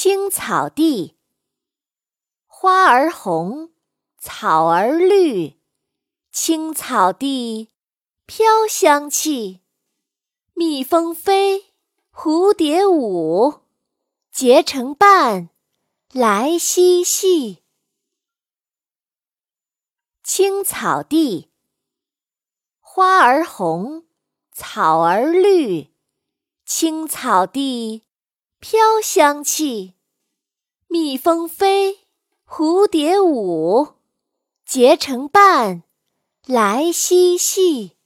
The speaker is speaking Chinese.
青草地，花儿红，草儿绿，青草地飘香气。蜜蜂飞，蝴蝶舞，结成伴来嬉戏。青草地，花儿红，草儿绿，青草地飘香气。蜜蜂飞，蝴蝶舞，结成伴来嬉戏。